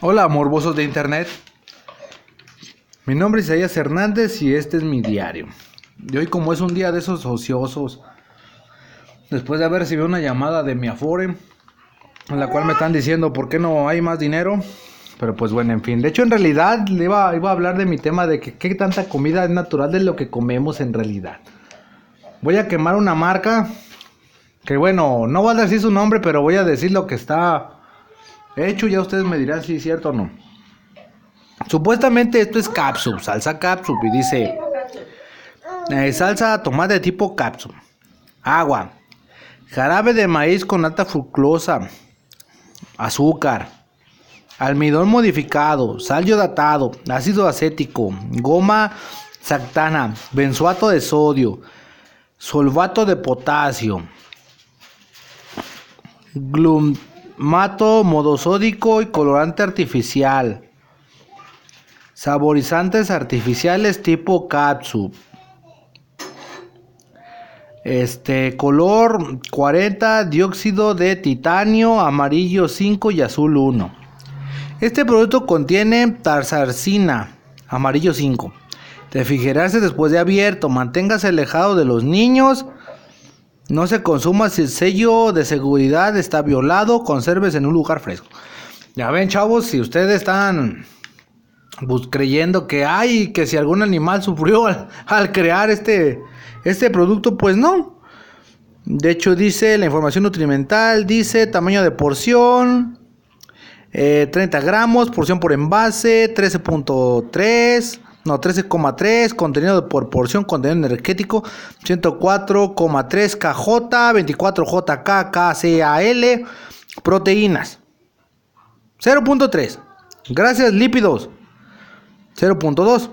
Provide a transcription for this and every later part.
Hola, morbosos de internet. Mi nombre es Isaías Hernández y este es mi diario. Y hoy, como es un día de esos ociosos, después de haber recibido una llamada de mi Afore, en la cual me están diciendo por qué no hay más dinero. Pero pues bueno, en fin. De hecho, en realidad iba, iba a hablar de mi tema de que qué tanta comida es natural de lo que comemos en realidad. Voy a quemar una marca que bueno, no voy a decir su nombre, pero voy a decir lo que está hecho. Ya ustedes me dirán si es cierto o no. Supuestamente esto es capsule, salsa capsule. Y dice eh, salsa tomate tipo capsule. Agua. Jarabe de maíz con alta fructosa. Azúcar. Almidón modificado. Sal yodatado. Ácido acético. Goma sactana. Benzoato de sodio. Solvato de potasio glumato modosódico y colorante artificial. Saborizantes artificiales tipo Katsu. Este color 40, dióxido de titanio, amarillo 5 y azul 1. Este producto contiene tarsarcina, amarillo 5. Refrigerarse después de abierto, manténgase alejado de los niños no se consuma si el sello de seguridad está violado, conserves en un lugar fresco. Ya ven, chavos, si ustedes están creyendo que hay, que si algún animal sufrió al, crear este, este producto, pues no. De hecho, dice la información nutrimental, dice tamaño de porción, 30 eh, gramos, porción por envase, 13.3. No, 13,3, contenido por porción, contenido energético, 104,3 KJ, 24 JK, KCAL, proteínas. 0.3, grasas lípidos, 0.2,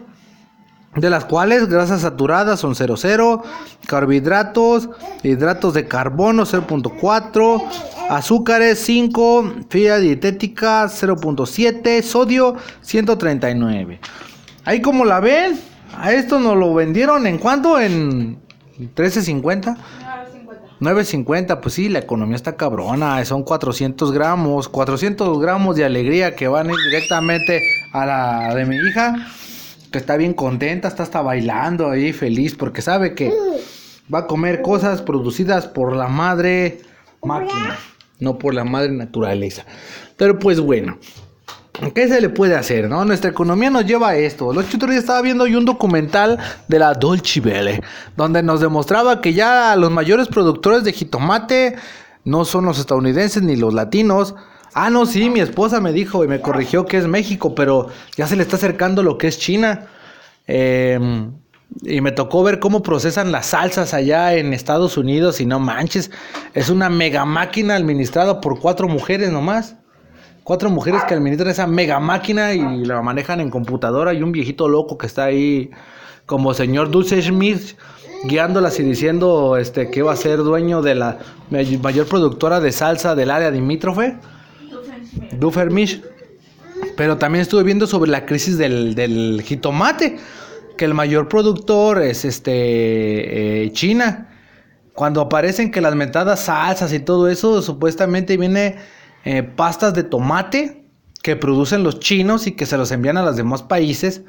de las cuales grasas saturadas son 0.0, carbohidratos, hidratos de carbono 0.4, azúcares 5, fibra dietética 0.7, sodio 139. Ahí como la ven, a esto nos lo vendieron en cuánto? En 13.50. 9.50, pues sí, la economía está cabrona, son 400 gramos, 400 gramos de alegría que van directamente a la de mi hija, que está bien contenta, está hasta bailando ahí feliz, porque sabe que va a comer cosas producidas por la madre máquina, no por la madre naturaleza. Pero pues bueno, ¿Qué se le puede hacer, no? Nuestra economía nos lleva a esto. Los otro día estaba viendo yo un documental de la Dolce Vele, donde nos demostraba que ya los mayores productores de jitomate no son los estadounidenses ni los latinos. Ah, no, sí, mi esposa me dijo y me corrigió que es México, pero ya se le está acercando lo que es China. Em, y me tocó ver cómo procesan las salsas allá en Estados Unidos y no manches, es una mega máquina administrada por cuatro mujeres nomás cuatro mujeres que administran esa mega máquina y la manejan en computadora y un viejito loco que está ahí como señor Dulce Schmidt guiándolas y diciendo este que va a ser dueño de la mayor productora de salsa del área limítrofe, Duffermish. Pero también estuve viendo sobre la crisis del, del jitomate, que el mayor productor es este eh, China. Cuando aparecen que las metadas salsas y todo eso, supuestamente viene eh, pastas de tomate que producen los chinos y que se los envían a los demás países.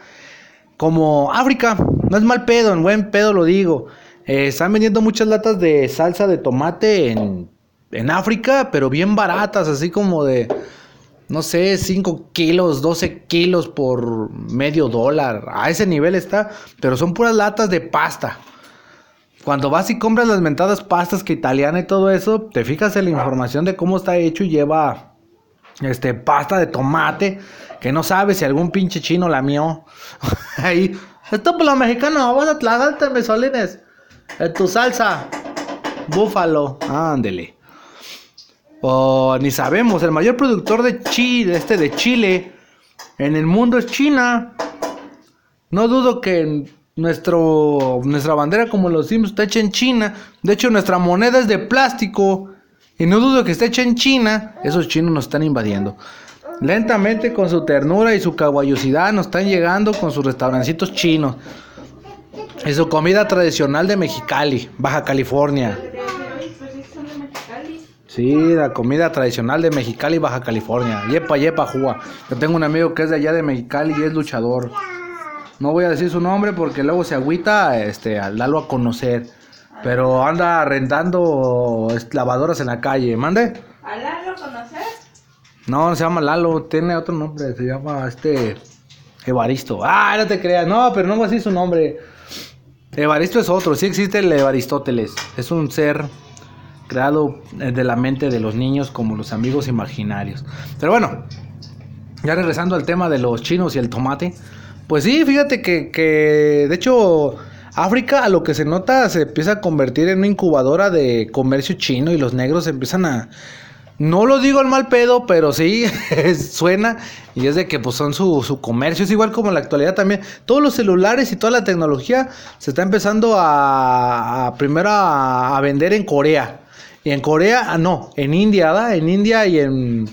Como África, no es mal pedo, en buen pedo lo digo. Eh, están vendiendo muchas latas de salsa de tomate en, en África, pero bien baratas, así como de, no sé, 5 kilos, 12 kilos por medio dólar. A ese nivel está, pero son puras latas de pasta. Cuando vas y compras las mentadas pastas que italiana y todo eso, te fijas en la información de cómo está hecho y lleva este pasta de tomate que no sabes si algún pinche chino la mió. Ahí, esto por lo mexicano, vas a tlagarte mesolines. En tu salsa, búfalo, ándele. O ni sabemos, el mayor productor de chile, este de Chile en el mundo es China. No dudo que nuestro, nuestra bandera, como los Sims, está hecha en China. De hecho, nuestra moneda es de plástico. Y no dudo que esté hecha en China. Esos chinos nos están invadiendo. Lentamente, con su ternura y su caballosidad, nos están llegando con sus restaurancitos chinos. Y su comida tradicional de Mexicali, Baja California. Sí, la comida tradicional de Mexicali, Baja California. Yepa, yepa, juga. Yo tengo un amigo que es de allá de Mexicali y es luchador. No voy a decir su nombre porque luego se agüita este, al darlo a conocer. Pero anda rentando lavadoras en la calle. ¿Mande? ¿A Lalo conoces? No, se llama Lalo, tiene otro nombre, se llama este Evaristo. Ah, no te creas, no, pero no voy a decir su nombre. Evaristo es otro, sí existe el Evaristóteles. Es un ser creado eh, de la mente de los niños como los amigos imaginarios. Pero bueno, ya regresando al tema de los chinos y el tomate. Pues sí, fíjate que, que de hecho África a lo que se nota se empieza a convertir en una incubadora de comercio chino y los negros empiezan a... No lo digo al mal pedo, pero sí suena y es de que pues son su, su, comercio, es igual como en la actualidad también. Todos los celulares y toda la tecnología se está empezando a, a primero a, a vender en Corea. Y en Corea, ah, no, en India, ¿verdad? En India y en,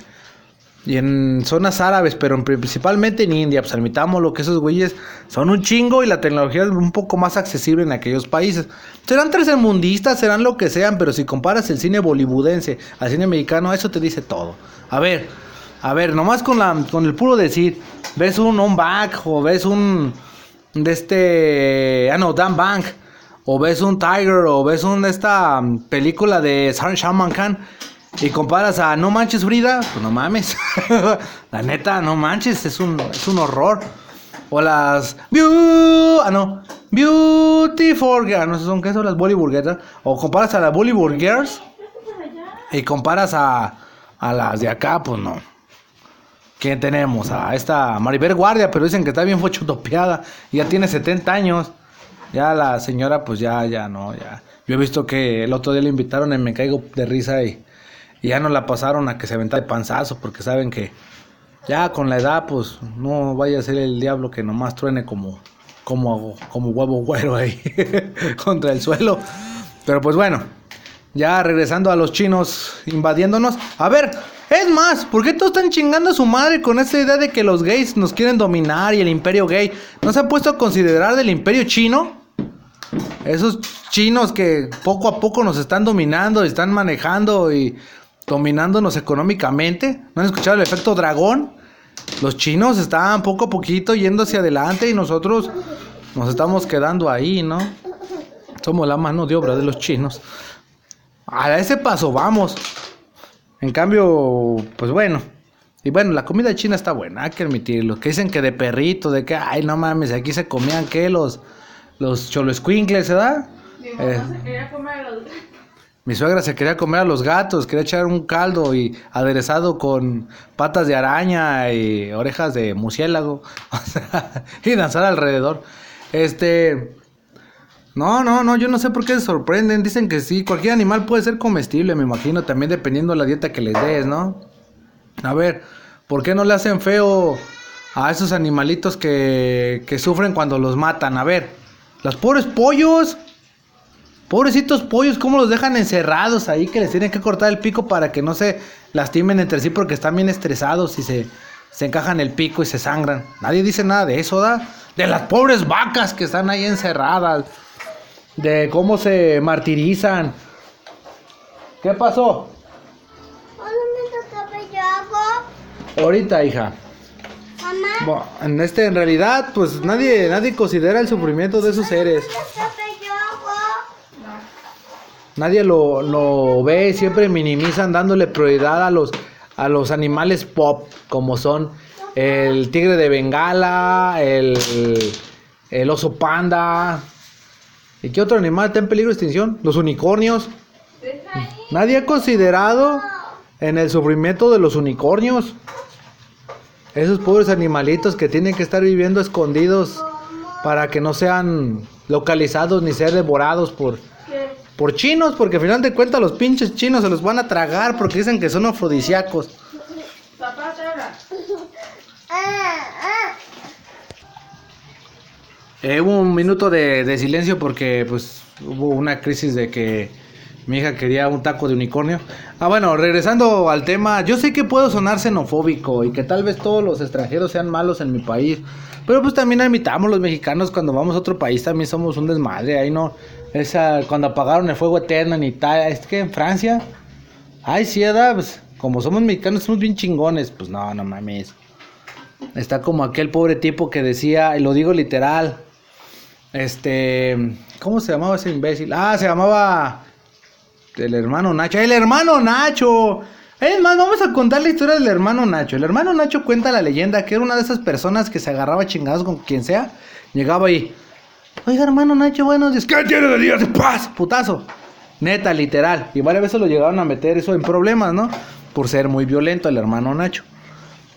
y en zonas árabes, pero principalmente en India. Pues admitamos lo que esos güeyes son un chingo y la tecnología es un poco más accesible en aquellos países. Serán tercermundistas, serán lo que sean, pero si comparas el cine bollywoodense al cine mexicano, eso te dice todo. A ver, a ver, nomás con, la, con el puro decir, ves un On Back o ves un de este, ah no, Dan Bank o ves un Tiger, o ves una esta mm, película de Shaman Khan y comparas a No Manches Frida, pues no mames. la neta, no manches, es un, es un horror. O las. ah, no. Beautiful Girls. No sé son qué son las Bollywood Girls. O comparas a las Bollywood Girls. Y comparas a, a las de acá, pues no. ¿Quién tenemos? A esta Maribel Guardia, pero dicen que está bien fochotopeada. Y ya tiene 70 años. Ya la señora, pues ya, ya no, ya. Yo he visto que el otro día le invitaron y me caigo de risa y, ya no la pasaron a que se aventara de panzazo porque saben que ya con la edad, pues no vaya a ser el diablo que nomás truene como, como, como huevo güero ahí contra el suelo. Pero pues bueno, ya regresando a los chinos invadiéndonos. A ver, es más, ¿por qué todos están chingando a su madre con esa idea de que los gays nos quieren dominar y el imperio gay? ¿No se han puesto a considerar del imperio chino? Esos chinos que poco a poco nos están dominando, están manejando y dominándonos económicamente. ¿No han escuchado el efecto dragón? Los chinos están poco a poquito yendo hacia adelante y nosotros nos estamos quedando ahí, ¿no? Somos la mano de obra de los chinos. A ese paso vamos. En cambio, pues bueno. Y bueno, la comida china está buena, hay que admitirlo. Que dicen que de perrito, de que, ay, no mames, aquí se comían que los los choloscuincles, ¿verdad? Mi eh, se quería comer a los gatos. Mi suegra se quería comer a los gatos, quería echar un caldo y aderezado con patas de araña y orejas de murciélago, y danzar alrededor. Este, no, no, no, yo no sé por qué se sorprenden. Dicen que sí, cualquier animal puede ser comestible, me imagino, también dependiendo de la dieta que les des, ¿no? A ver, ¿por qué no le hacen feo a esos animalitos que, que sufren cuando los matan? A ver, los pobres pollos. Pobrecitos pollos, ¿cómo los dejan encerrados ahí? Que les tienen que cortar el pico para que no se lastimen entre sí porque están bien estresados y se, se encajan el pico y se sangran. Nadie dice nada de eso, ¿da? De las pobres vacas que están ahí encerradas. De cómo se martirizan. ¿Qué pasó? Ahorita, hija. Bueno, en este, en realidad, pues nadie, nadie considera el sufrimiento de esos seres. Nadie lo, lo ve, siempre minimizan dándole prioridad a los, a los animales pop, como son el tigre de Bengala, el, el oso panda. ¿Y qué otro animal está en peligro de extinción? Los unicornios. Nadie ha considerado en el sufrimiento de los unicornios. Esos pobres animalitos que tienen que estar viviendo escondidos para que no sean localizados ni ser devorados por, por chinos, porque al final de cuentas los pinches chinos se los van a tragar porque dicen que son afrodisíacos. Papá, eh, hubo un minuto de, de silencio porque pues hubo una crisis de que mi hija quería un taco de unicornio. Ah, bueno, regresando al tema, yo sé que puedo sonar xenofóbico y que tal vez todos los extranjeros sean malos en mi país, pero pues también admitamos los mexicanos cuando vamos a otro país también somos un desmadre, ahí no, esa, cuando apagaron el fuego eterno en Italia, es que en Francia, Ay, sí, edad, pues, como somos mexicanos, somos bien chingones. Pues no, no mames. Está como aquel pobre tipo que decía, y lo digo literal. Este. ¿Cómo se llamaba ese imbécil? Ah, se llamaba. El hermano Nacho. ¡El hermano Nacho! Es más, vamos a contar la historia del hermano Nacho. El hermano Nacho cuenta la leyenda que era una de esas personas que se agarraba chingados con quien sea. Llegaba ahí. Oiga, hermano Nacho, buenos días. ¿Qué tiene de de paz? Putazo. Neta, literal. Y varias veces lo llegaron a meter eso en problemas, ¿no? Por ser muy violento el hermano Nacho.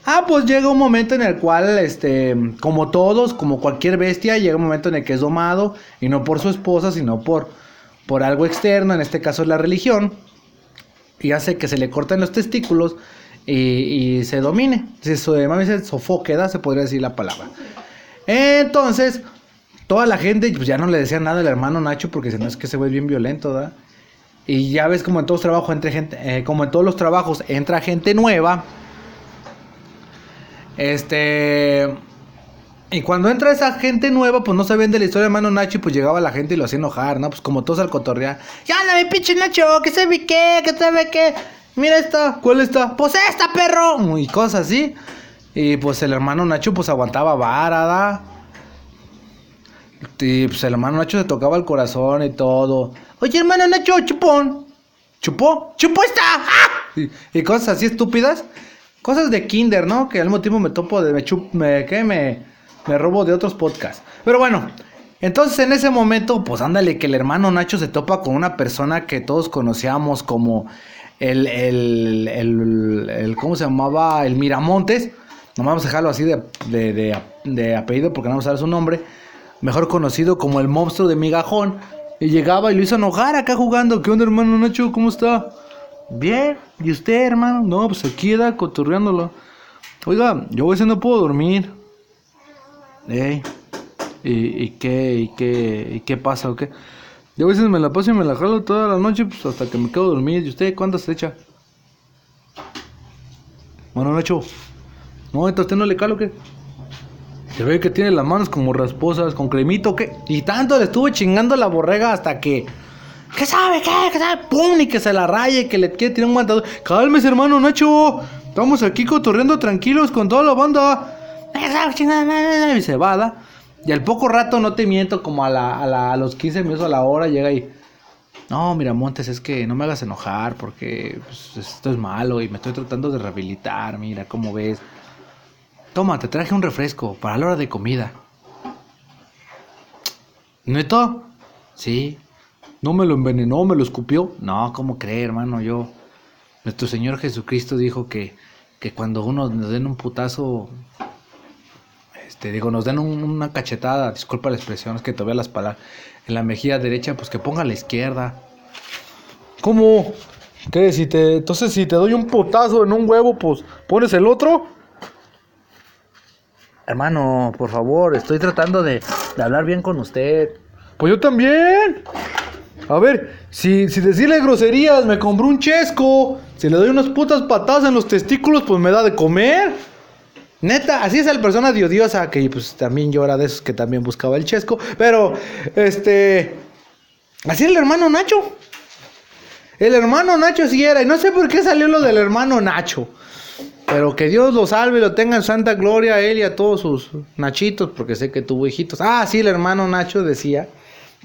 Ah, pues llega un momento en el cual, este, como todos, como cualquier bestia, llega un momento en el que es domado, y no por su esposa, sino por, por algo externo, en este caso es la religión, y hace que se le corten los testículos y, y se domine. Se, se sofoque, se podría decir la palabra. Entonces, toda la gente pues, ya no le decía nada al hermano Nacho porque si no es que se ve bien violento, ¿verdad? Y ya ves como en todos los trabajos entre gente, eh, como en todos los trabajos entra gente nueva. Este y cuando entra esa gente nueva, pues no se de la historia de hermano Nacho y pues llegaba la gente y lo hacía enojar, ¿no? Pues como todos al cotorrear. Ya anda mi pinche Nacho, que sabe qué, que sabe qué. Mira esta, ¿cuál está? Pues esta, perro. Y cosas así. Y pues el hermano Nacho pues aguantaba vara, y pues el hermano Nacho se tocaba el corazón y todo. Oye, hermano Nacho, chupón. ¿Chupó? ¡Chupó está! ¡Ah! Y, cosas así estúpidas. Cosas de kinder, ¿no? Que al mismo tiempo me topo de... Me, chup, me, ¿qué? me, me robo de otros podcasts. Pero bueno, entonces en ese momento, pues ándale, que el hermano Nacho se topa con una persona que todos conocíamos como el, el, el, ¿cómo se llamaba? El Miramontes. No vamos a dejarlo así de, de, de, de apellido porque no vamos a dar su nombre mejor conocido como el monstruo de migajón. Y llegaba y lo hizo enojar acá jugando. ¿Qué onda, hermano Nacho? ¿Cómo está? Bien. ¿Y usted, hermano? No, pues aquí queda cotorreándolo. Oiga, yo a veces no puedo dormir. Ey. ¿Y, qué, y qué, y qué pasa o qué? Yo a veces me la paso y me la jalo toda la noche pues hasta que me quedo dormir. ¿Y usted cuántas se echa? Bueno, Nacho. No, entonces usted no le calo qué? Se ve que tiene las manos como rasposas, con cremito, ¿qué? Y tanto le estuvo chingando la borrega hasta que. ¿Qué sabe? ¿Qué? ¿Qué sabe? ¡Pum! Y que se la raye, que le quiere tirar un matador. Cálmese, hermano Nacho. Estamos aquí cotorreando tranquilos con toda la banda. Y se va, Y al poco rato, no te miento, como a, la, a, la, a los 15 minutos a la hora, llega y. No, mira, Montes, es que no me hagas enojar porque pues, esto es malo y me estoy tratando de rehabilitar. Mira, ¿cómo ves? Toma, te traje un refresco para la hora de comida. ¿Neto? Sí. ¿No me lo envenenó, me lo escupió? No, ¿cómo cree, hermano? Yo. Nuestro Señor Jesucristo dijo que, que cuando uno nos den un putazo. Este, digo, nos den una cachetada, disculpa la expresión, es que todavía las palabras. En la mejilla derecha, pues que ponga a la izquierda. ¿Cómo? ¿Qué? Si te, entonces, si te doy un putazo en un huevo, pues pones el otro. Hermano, por favor, estoy tratando de, hablar bien con usted. Pues yo también. A ver, si, si decirle groserías me compró un chesco, si le doy unas putas patadas en los testículos, pues me da de comer. Neta, así es la persona de odiosa, que pues también yo era de esos que también buscaba el chesco. Pero, este... Así el hermano Nacho. El hermano Nacho sí era, y no sé por qué salió lo del hermano Nacho. Pero que Dios lo salve lo tenga en santa gloria a él y a todos sus nachitos, porque sé que tuvo hijitos. Ah, sí, el hermano Nacho decía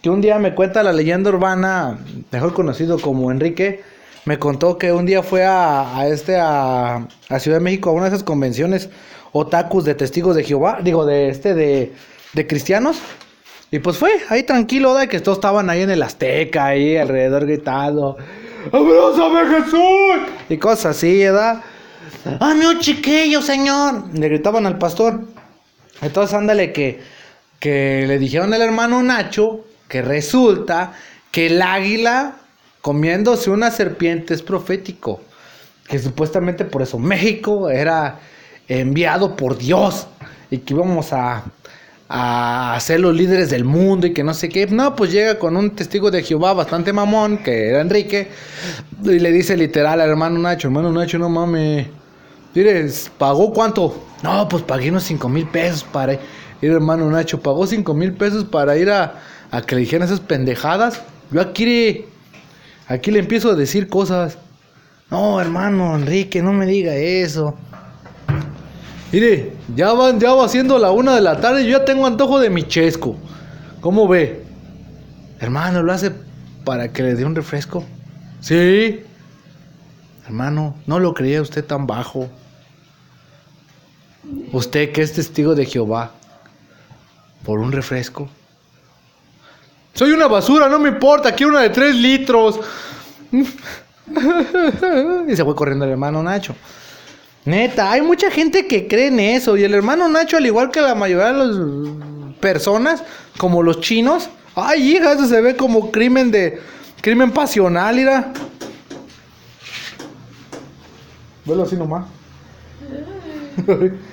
que un día me cuenta la leyenda urbana, mejor conocido como Enrique, me contó que un día fue a, este a, Ciudad de México a una de esas convenciones otakus de testigos de Jehová, digo de este de, de cristianos. Y pues fue ahí tranquilo, de que todos estaban ahí en el Azteca, ahí alrededor gritando, ¡Abrázame Jesús! Y cosas así, ¿verdad? ¡Ah, un chiquillo, señor! Le gritaban al pastor. Entonces, ándale que, que le dijeron al hermano Nacho que resulta que el águila comiéndose una serpiente es profético. Que supuestamente por eso México era enviado por Dios y que íbamos a, a ser los líderes del mundo y que no sé qué. No, pues llega con un testigo de Jehová bastante mamón, que era Enrique, y le dice literal al hermano Nacho, hermano Nacho, no mames Mire, ¿pagó cuánto? No, pues pagué unos 5 mil pesos para ir, hermano Nacho. Pagó 5 mil pesos para ir a, a, que le dijeran esas pendejadas. Yo aquí, aquí le empiezo a decir cosas. No, hermano Enrique, no me diga eso. Mire, ya van, ya va siendo la una de la tarde y yo ya tengo antojo de mi chesco. ¿Cómo ve? Hermano, ¿lo hace para que le dé un refresco? Sí. Hermano, no lo creía usted tan bajo. Usted que es testigo de Jehová. Por un refresco. Soy una basura, no me importa, quiero una de tres litros. y se fue corriendo el hermano Nacho. Neta, hay mucha gente que cree en eso. Y el hermano Nacho, al igual que la mayoría de las personas, como los chinos, ay, hija, eso se ve como crimen de. crimen pasional, mira. Velo así nomás.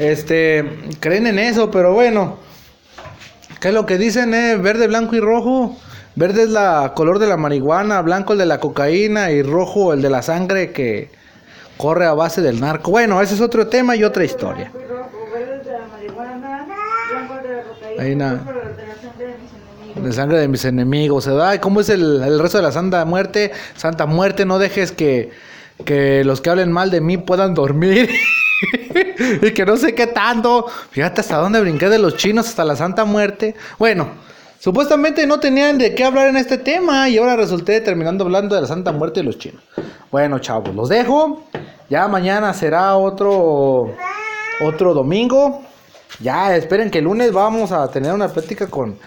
este, creen en eso, pero bueno. ¿Qué es lo que dicen, eh? Verde, blanco y rojo. Verde es la color de la marihuana, blanco el de la cocaína y rojo el de la sangre que corre a base del narco. Bueno, ese es otro tema y otra historia. Ahí na- rojo de la sangre de mis enemigos. De sangre de mis enemigos, ¿verdad? ¿Y cómo es el, el resto de la Santa Muerte? Santa Muerte, no dejes que, que los que hablen mal de mí puedan dormir. y que no sé qué tanto. Fíjate hasta dónde brinqué de los chinos hasta la Santa Muerte. Bueno, supuestamente no tenían de qué hablar en este tema y ahora resulté terminando hablando de la Santa Muerte de los chinos. Bueno, chavos, los dejo. Ya mañana será otro otro domingo. Ya, esperen que el lunes vamos a tener una plática con,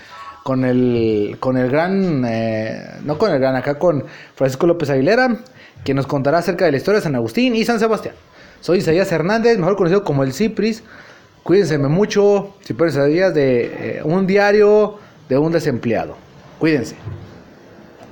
con el con el gran eh, no con el gran acá con Francisco López Aguilera, que nos contará acerca de la historia de San Agustín y San Sebastián. Soy Isaías Hernández, mejor conocido como el Cipris. Cuídense mucho, Cipris Isaías de eh, un diario de un desempleado. Cuídense.